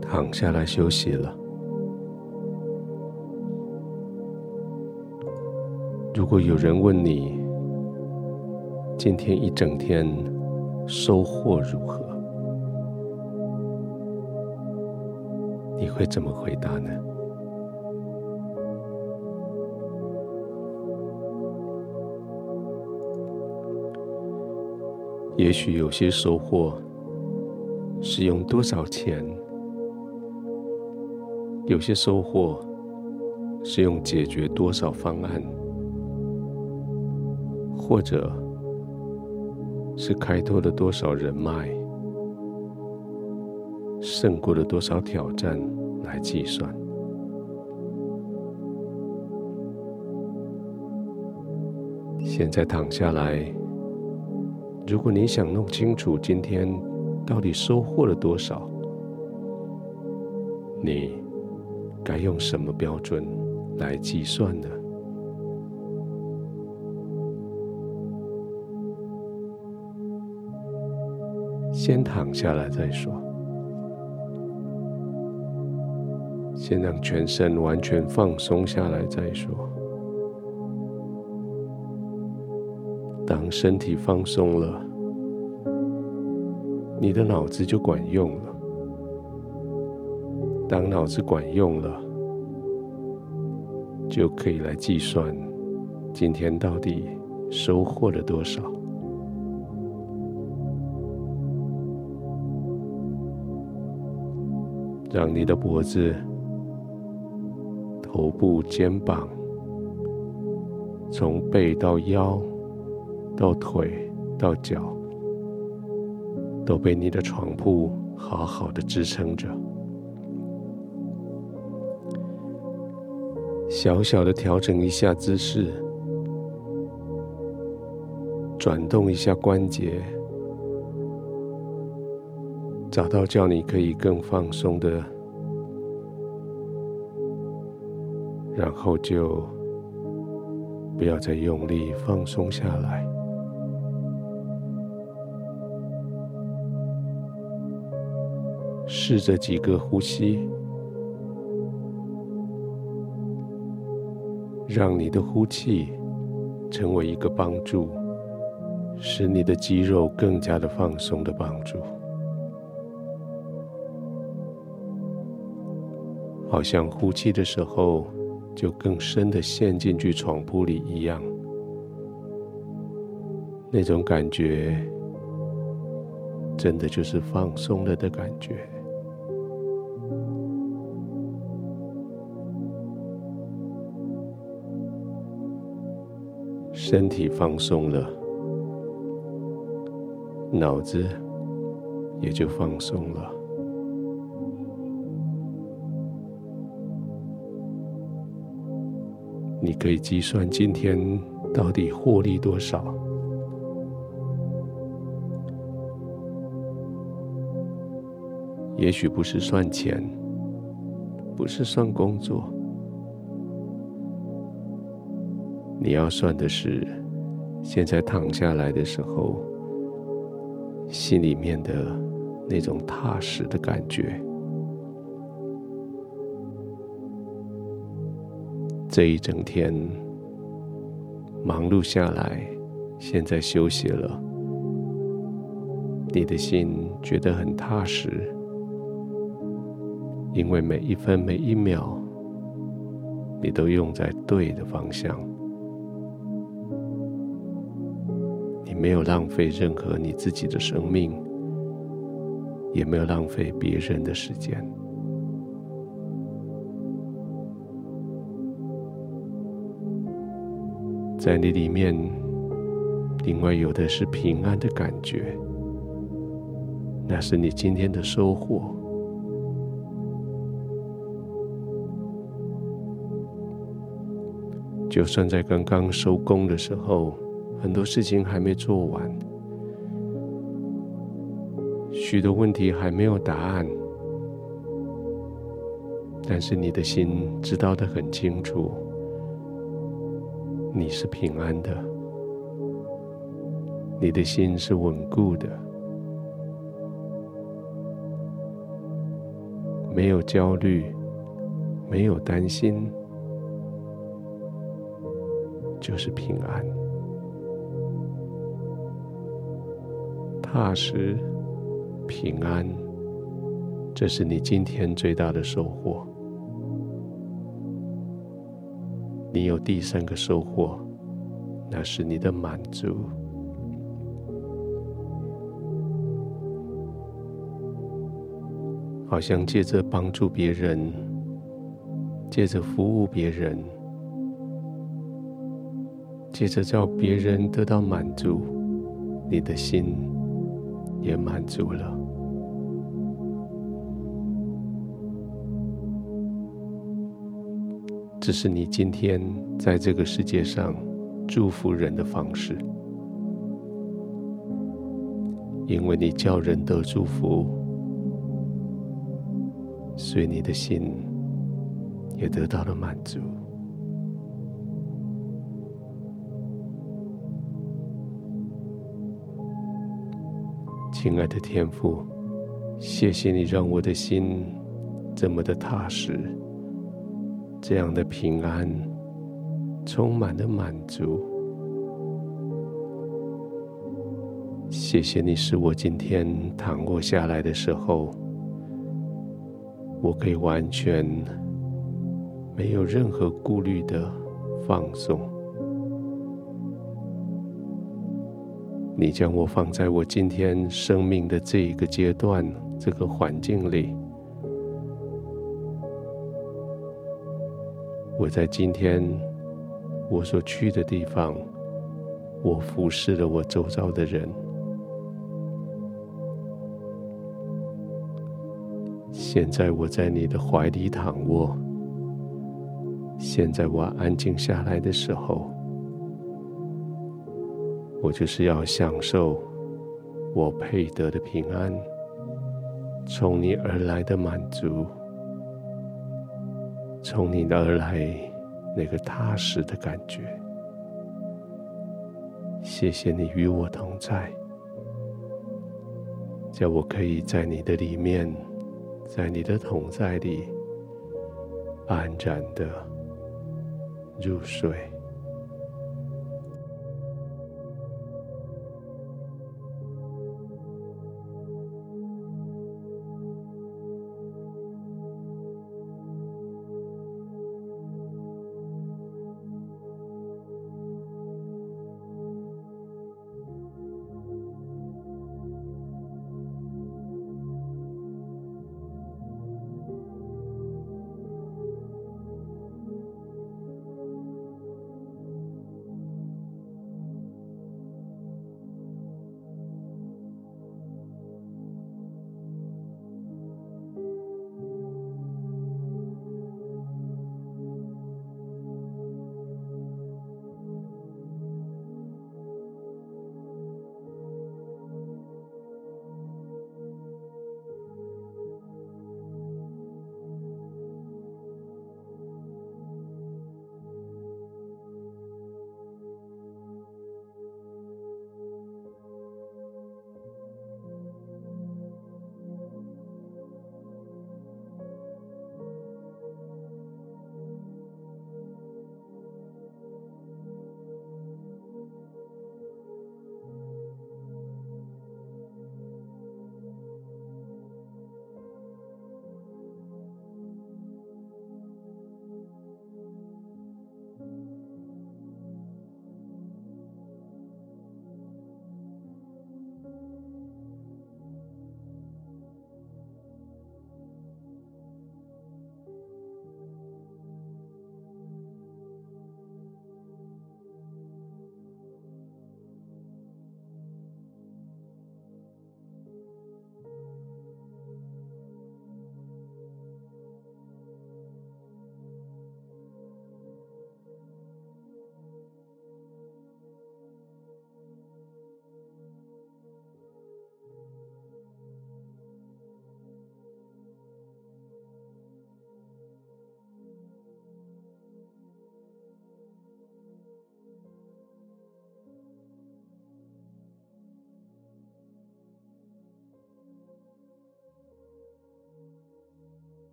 躺下来休息了。如果有人问你今天一整天收获如何，你会怎么回答呢？也许有些收获是用多少钱，有些收获是用解决多少方案，或者是开拓了多少人脉，胜过了多少挑战来计算。现在躺下来。如果你想弄清楚今天到底收获了多少，你该用什么标准来计算呢？先躺下来再说，先让全身完全放松下来再说。当身体放松了，你的脑子就管用了。当脑子管用了，就可以来计算今天到底收获了多少。让你的脖子、头部、肩膀，从背到腰。到腿到脚，都被你的床铺好好的支撑着。小小的调整一下姿势，转动一下关节，找到叫你可以更放松的，然后就不要再用力放松下来。试着几个呼吸，让你的呼气成为一个帮助，使你的肌肉更加的放松的帮助，好像呼气的时候就更深的陷进去床铺里一样，那种感觉真的就是放松了的感觉。身体放松了，脑子也就放松了。你可以计算今天到底获利多少，也许不是算钱，不是算工作。你要算的是，现在躺下来的时候，心里面的那种踏实的感觉。这一整天忙碌下来，现在休息了，你的心觉得很踏实，因为每一分每一秒，你都用在对的方向。没有浪费任何你自己的生命，也没有浪费别人的时间。在你里面，另外有的是平安的感觉，那是你今天的收获。就算在刚刚收工的时候。很多事情还没做完，许多问题还没有答案，但是你的心知道的很清楚，你是平安的，你的心是稳固的，没有焦虑，没有担心，就是平安、踏实、平安。这是你今天最大的收获。你有第三个收获，那是你的满足。好像借着帮助别人，借着服务别人，借着叫别人得到满足，你的心也满足了。这是你今天在这个世界上祝福人的方式，因为你叫人得祝福。所以你的心也得到了满足，亲爱的天父，谢谢你让我的心这么的踏实，这样的平安，充满了满足。谢谢你使我今天躺卧下来的时候。我可以完全没有任何顾虑的放松。你将我放在我今天生命的这一个阶段、这个环境里。我在今天我所去的地方，我服侍了我周遭的人。现在我在你的怀里躺卧。现在我安静下来的时候，我就是要享受我配得的平安，从你而来的满足，从你而来那个踏实的感觉。谢谢你与我同在，叫我可以在你的里面。在你的同在里，安然的入睡。